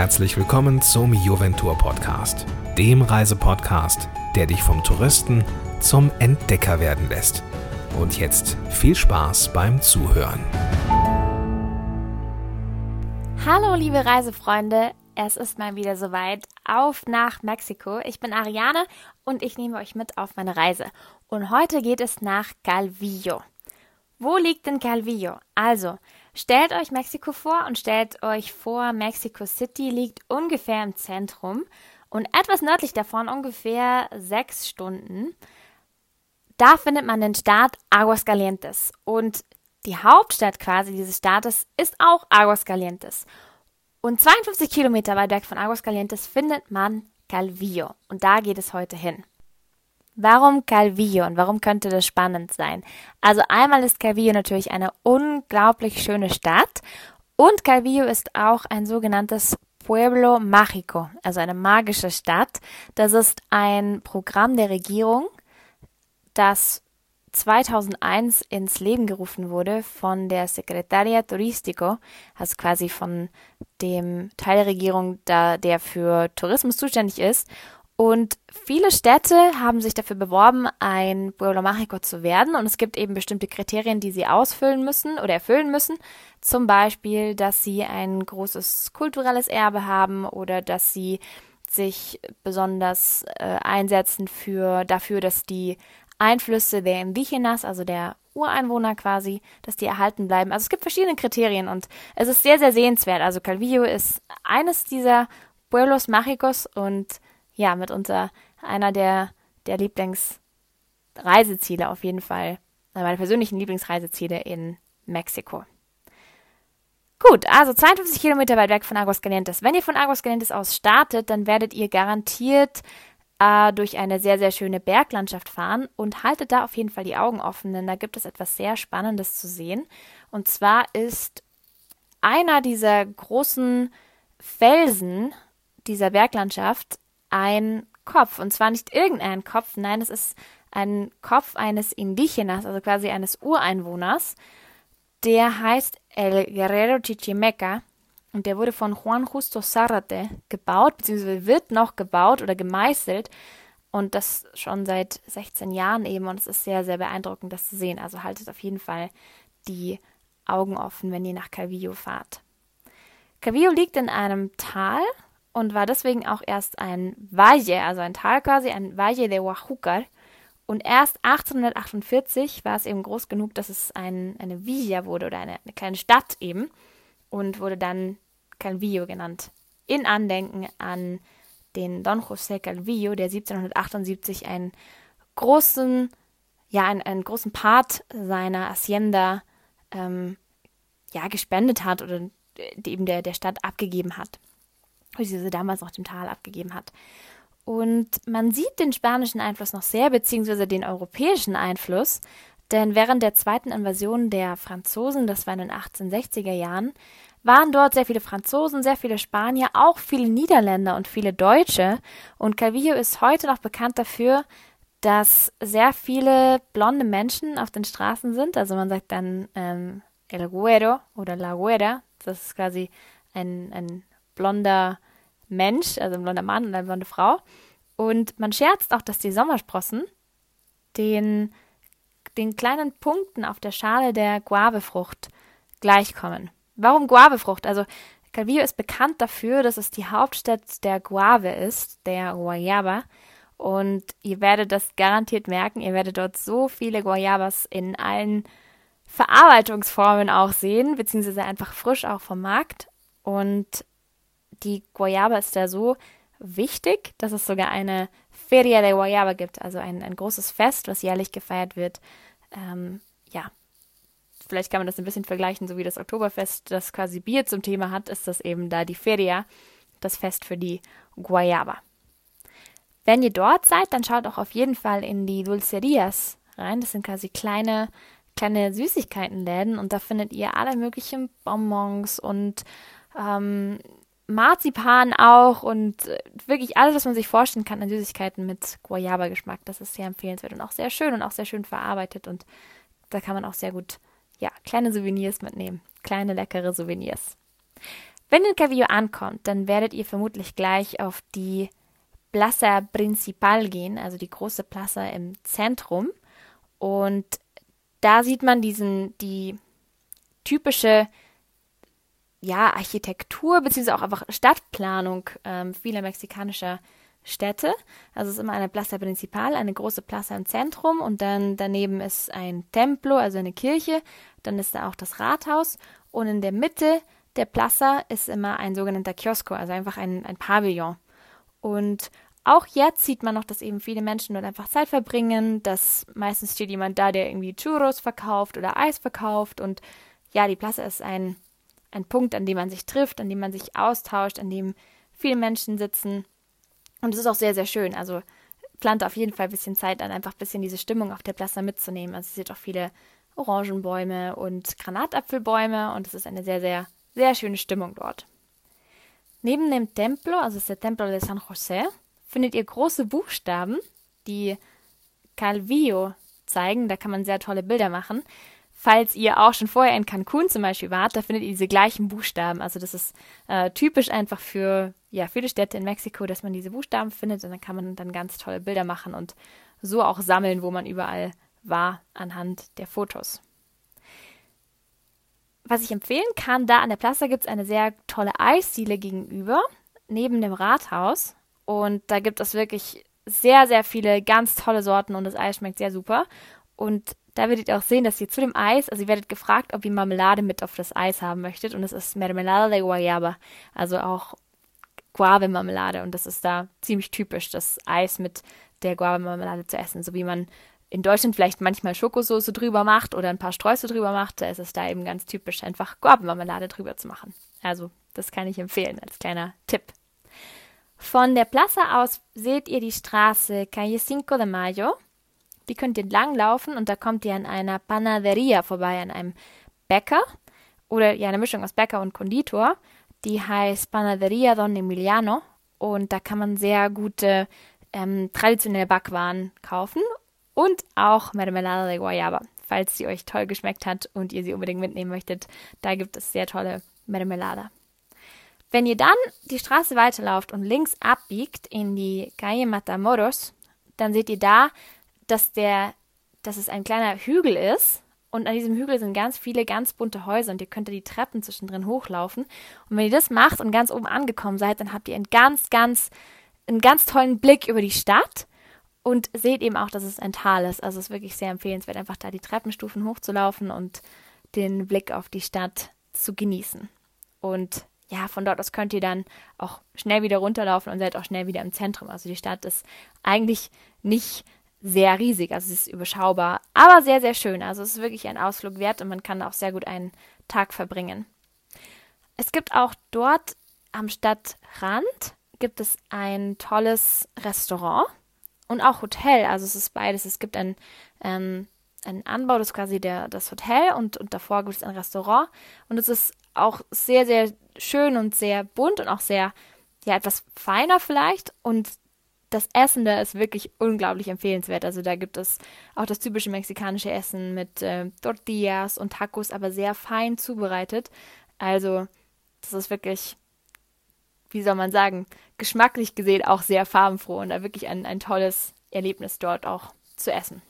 herzlich willkommen zum Juventur Podcast, dem Reisepodcast, der dich vom Touristen zum Entdecker werden lässt. Und jetzt viel Spaß beim Zuhören. Hallo liebe Reisefreunde, es ist mal wieder soweit. Auf nach Mexiko. Ich bin Ariane und ich nehme euch mit auf meine Reise. Und heute geht es nach Calvillo. Wo liegt denn Calvillo? Also, stellt euch Mexiko vor und stellt euch vor, Mexico City liegt ungefähr im Zentrum und etwas nördlich davon, ungefähr sechs Stunden. Da findet man den Staat Aguascalientes. Und die Hauptstadt quasi dieses Staates ist auch Aguascalientes. Und 52 Kilometer weit weg von Aguascalientes findet man Calvillo. Und da geht es heute hin. Warum Calvillo und warum könnte das spannend sein? Also einmal ist Calvillo natürlich eine unglaublich schöne Stadt und Calvillo ist auch ein sogenanntes Pueblo Mágico, also eine magische Stadt. Das ist ein Programm der Regierung, das 2001 ins Leben gerufen wurde von der Secretaria Turistico, also quasi von dem Teil der Regierung, der für Tourismus zuständig ist. Und viele Städte haben sich dafür beworben, ein Pueblo Mágico zu werden. Und es gibt eben bestimmte Kriterien, die sie ausfüllen müssen oder erfüllen müssen. Zum Beispiel, dass sie ein großes kulturelles Erbe haben oder dass sie sich besonders äh, einsetzen für dafür, dass die Einflüsse der Indigenas, also der Ureinwohner quasi, dass die erhalten bleiben. Also es gibt verschiedene Kriterien und es ist sehr, sehr sehenswert. Also Calvillo ist eines dieser Pueblos Mágicos und ja, mitunter einer der, der Lieblingsreiseziele auf jeden Fall, äh, meine persönlichen Lieblingsreiseziele in Mexiko. Gut, also 52 Kilometer weit weg von Aguascalientes. Wenn ihr von Aguascalientes aus startet, dann werdet ihr garantiert äh, durch eine sehr, sehr schöne Berglandschaft fahren und haltet da auf jeden Fall die Augen offen, denn da gibt es etwas sehr Spannendes zu sehen. Und zwar ist einer dieser großen Felsen dieser Berglandschaft ein Kopf. Und zwar nicht irgendein Kopf, nein, es ist ein Kopf eines Indigenas, also quasi eines Ureinwohners. Der heißt El Guerrero Chichimeca und der wurde von Juan Justo Zarate gebaut, beziehungsweise wird noch gebaut oder gemeißelt. Und das schon seit 16 Jahren eben. Und es ist sehr, sehr beeindruckend, das zu sehen. Also haltet auf jeden Fall die Augen offen, wenn ihr nach Calvillo fahrt. Calvillo liegt in einem Tal und war deswegen auch erst ein Valle, also ein Tal quasi, ein Valle de Oaxaca. Und erst 1848 war es eben groß genug, dass es ein, eine Villa wurde oder eine, eine kleine Stadt eben und wurde dann Calvillo genannt. In Andenken an den Don José Calvillo, der 1778 einen großen, ja, einen, einen großen Part seiner Hacienda ähm, ja, gespendet hat oder eben der, der Stadt abgegeben hat. Wie sie damals noch dem Tal abgegeben hat. Und man sieht den spanischen Einfluss noch sehr, beziehungsweise den europäischen Einfluss, denn während der zweiten Invasion der Franzosen, das war in den 1860er Jahren, waren dort sehr viele Franzosen, sehr viele Spanier, auch viele Niederländer und viele Deutsche. Und Calvillo ist heute noch bekannt dafür, dass sehr viele blonde Menschen auf den Straßen sind. Also man sagt dann ähm, El Güero oder La Güera. Das ist quasi ein, ein blonder Mensch, also ein blonder Mann und eine blonde Frau. Und man scherzt auch, dass die Sommersprossen den den kleinen Punkten auf der Schale der Guavefrucht gleichkommen. Warum Guavefrucht? Also Calvillo ist bekannt dafür, dass es die Hauptstadt der Guave ist, der Guayaba. Und ihr werdet das garantiert merken. Ihr werdet dort so viele Guayabas in allen Verarbeitungsformen auch sehen, beziehungsweise einfach frisch auch vom Markt. Und die Guayaba ist da so wichtig, dass es sogar eine Feria de Guayaba gibt, also ein, ein großes Fest, was jährlich gefeiert wird. Ähm, ja, vielleicht kann man das ein bisschen vergleichen, so wie das Oktoberfest, das quasi Bier zum Thema hat, ist das eben da die Feria, das Fest für die Guayaba. Wenn ihr dort seid, dann schaut auch auf jeden Fall in die Dulcerias rein. Das sind quasi kleine, kleine Süßigkeitenläden und da findet ihr alle möglichen Bonbons und ähm, Marzipan auch und äh, wirklich alles, was man sich vorstellen kann an Süßigkeiten mit Guayaba-Geschmack. Das ist sehr empfehlenswert und auch sehr schön und auch sehr schön verarbeitet und da kann man auch sehr gut, ja, kleine Souvenirs mitnehmen. Kleine, leckere Souvenirs. Wenn ihr in Calvillo ankommt, dann werdet ihr vermutlich gleich auf die Plaza Principal gehen, also die große Plaza im Zentrum. Und da sieht man diesen, die typische ja, Architektur beziehungsweise auch einfach Stadtplanung ähm, vieler mexikanischer Städte. Also es ist immer eine Plaza Principal, eine große Plaza im Zentrum und dann daneben ist ein Templo, also eine Kirche. Dann ist da auch das Rathaus und in der Mitte der Plaza ist immer ein sogenannter Kiosko, also einfach ein, ein Pavillon. Und auch jetzt sieht man noch, dass eben viele Menschen dort einfach Zeit verbringen, dass meistens steht jemand da, der irgendwie Churros verkauft oder Eis verkauft und ja, die Plaza ist ein, ein Punkt, an dem man sich trifft, an dem man sich austauscht, an dem viele Menschen sitzen und es ist auch sehr, sehr schön. Also plant auf jeden Fall ein bisschen Zeit an, einfach ein bisschen diese Stimmung auf der Plaza mitzunehmen. Also es sind auch viele Orangenbäume und Granatapfelbäume und es ist eine sehr, sehr, sehr schöne Stimmung dort. Neben dem Templo, also ist der Templo de San José, findet ihr große Buchstaben, die Calvillo zeigen. Da kann man sehr tolle Bilder machen. Falls ihr auch schon vorher in Cancun zum Beispiel wart, da findet ihr diese gleichen Buchstaben. Also das ist äh, typisch einfach für ja, viele Städte in Mexiko, dass man diese Buchstaben findet und dann kann man dann ganz tolle Bilder machen und so auch sammeln, wo man überall war anhand der Fotos. Was ich empfehlen kann, da an der Plaza gibt es eine sehr tolle Eisdiele gegenüber, neben dem Rathaus. Und da gibt es wirklich sehr, sehr viele ganz tolle Sorten und das Eis schmeckt sehr super. Und da werdet ihr auch sehen, dass ihr zu dem Eis, also ihr werdet gefragt, ob ihr Marmelade mit auf das Eis haben möchtet. Und es ist Mermelada de Guayaba, also auch Guave-Marmelade. Und das ist da ziemlich typisch, das Eis mit der Guave-Marmelade zu essen. So wie man in Deutschland vielleicht manchmal Schokosoße drüber macht oder ein paar Streusel drüber macht, da ist es da eben ganz typisch, einfach Guavenmarmelade drüber zu machen. Also, das kann ich empfehlen als kleiner Tipp. Von der Plaza aus seht ihr die Straße Calle Cinco de Mayo die könnt ihr langlaufen und da kommt ihr an einer Panaderia vorbei, an einem Bäcker oder ja, eine Mischung aus Bäcker und Konditor. Die heißt Panaderia Don Emiliano und da kann man sehr gute ähm, traditionelle Backwaren kaufen und auch Mermelada de Guayaba, falls sie euch toll geschmeckt hat und ihr sie unbedingt mitnehmen möchtet. Da gibt es sehr tolle Mermelada. Wenn ihr dann die Straße weiterlauft und links abbiegt in die Calle Matamoros, dann seht ihr da dass der, dass es ein kleiner Hügel ist und an diesem Hügel sind ganz viele ganz bunte Häuser und ihr könnt da die Treppen zwischendrin hochlaufen. Und wenn ihr das macht und ganz oben angekommen seid, dann habt ihr einen ganz, ganz, einen ganz tollen Blick über die Stadt und seht eben auch, dass es ein Tal ist. Also es ist wirklich sehr empfehlenswert, einfach da die Treppenstufen hochzulaufen und den Blick auf die Stadt zu genießen. Und ja, von dort aus könnt ihr dann auch schnell wieder runterlaufen und seid auch schnell wieder im Zentrum. Also die Stadt ist eigentlich nicht sehr riesig, also es ist überschaubar, aber sehr, sehr schön. Also es ist wirklich ein Ausflug wert und man kann auch sehr gut einen Tag verbringen. Es gibt auch dort am Stadtrand gibt es ein tolles Restaurant und auch Hotel. Also es ist beides. Es gibt ein, ähm, ein Anbau, das ist quasi der, das Hotel und, und davor gibt es ein Restaurant. Und es ist auch sehr, sehr schön und sehr bunt und auch sehr, ja, etwas feiner vielleicht. Und das Essen da ist wirklich unglaublich empfehlenswert. Also da gibt es auch das typische mexikanische Essen mit äh, Tortillas und Tacos, aber sehr fein zubereitet. Also das ist wirklich, wie soll man sagen, geschmacklich gesehen auch sehr farbenfroh und da wirklich ein, ein tolles Erlebnis dort auch zu essen.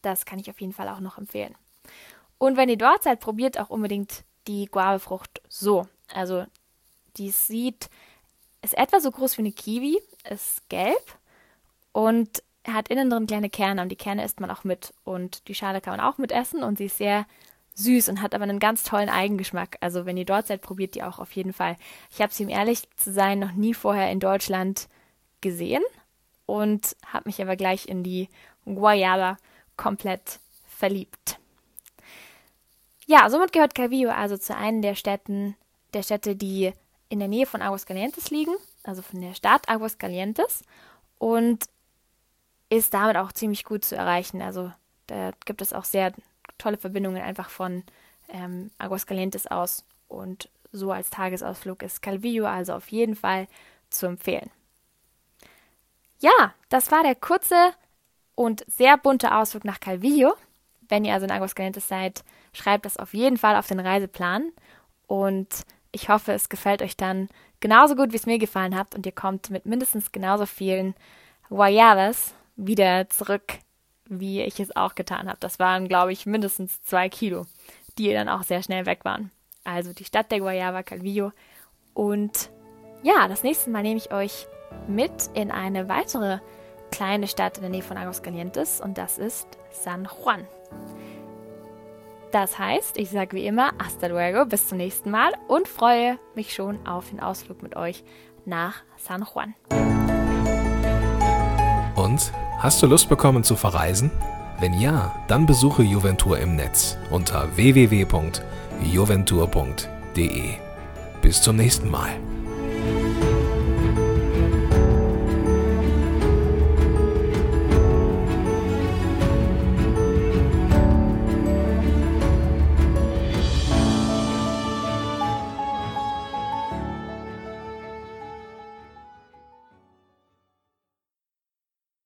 Das kann ich auf jeden Fall auch noch empfehlen. Und wenn ihr dort seid, probiert auch unbedingt die Guavefrucht so. Also die sieht ist etwa so groß wie eine Kiwi, ist gelb und hat innen drin kleine Kerne und die Kerne isst man auch mit und die Schale kann man auch mit essen und sie ist sehr süß und hat aber einen ganz tollen Eigengeschmack. Also wenn ihr dort seid, probiert die auch auf jeden Fall. Ich habe sie, um ehrlich zu sein, noch nie vorher in Deutschland gesehen und habe mich aber gleich in die Guayaba komplett verliebt. Ja, somit gehört Calvillo also zu einem der Städten, der Städte, die in der Nähe von Aguascalientes liegen, also von der Stadt Aguascalientes und ist damit auch ziemlich gut zu erreichen. Also da gibt es auch sehr tolle Verbindungen einfach von ähm, Aguascalientes aus und so als Tagesausflug ist Calvillo also auf jeden Fall zu empfehlen. Ja, das war der kurze und sehr bunte Ausflug nach Calvillo. Wenn ihr also in Aguascalientes seid, schreibt das auf jeden Fall auf den Reiseplan und Ich hoffe, es gefällt euch dann genauso gut, wie es mir gefallen hat und ihr kommt mit mindestens genauso vielen Guayabas wieder zurück, wie ich es auch getan habe. Das waren, glaube ich, mindestens zwei Kilo, die dann auch sehr schnell weg waren. Also die Stadt der Guayaba, Calvillo. Und ja, das nächste Mal nehme ich euch mit in eine weitere kleine Stadt in der Nähe von Aguascalientes und das ist San Juan. Das heißt, ich sage wie immer, hasta luego, bis zum nächsten Mal und freue mich schon auf den Ausflug mit euch nach San Juan. Und hast du Lust bekommen zu verreisen? Wenn ja, dann besuche Juventur im Netz unter www.juventur.de. Bis zum nächsten Mal.